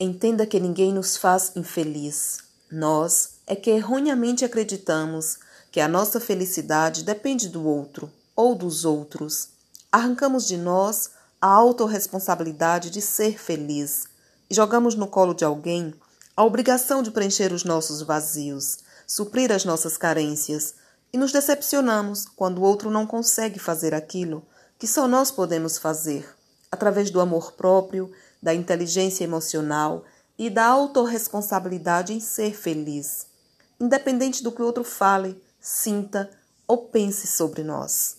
Entenda que ninguém nos faz infeliz. Nós é que erroneamente acreditamos que a nossa felicidade depende do outro ou dos outros. Arrancamos de nós a autorresponsabilidade de ser feliz e jogamos no colo de alguém a obrigação de preencher os nossos vazios, suprir as nossas carências, e nos decepcionamos quando o outro não consegue fazer aquilo que só nós podemos fazer, através do amor próprio da inteligência emocional e da autorresponsabilidade em ser feliz, independente do que o outro fale, sinta ou pense sobre nós.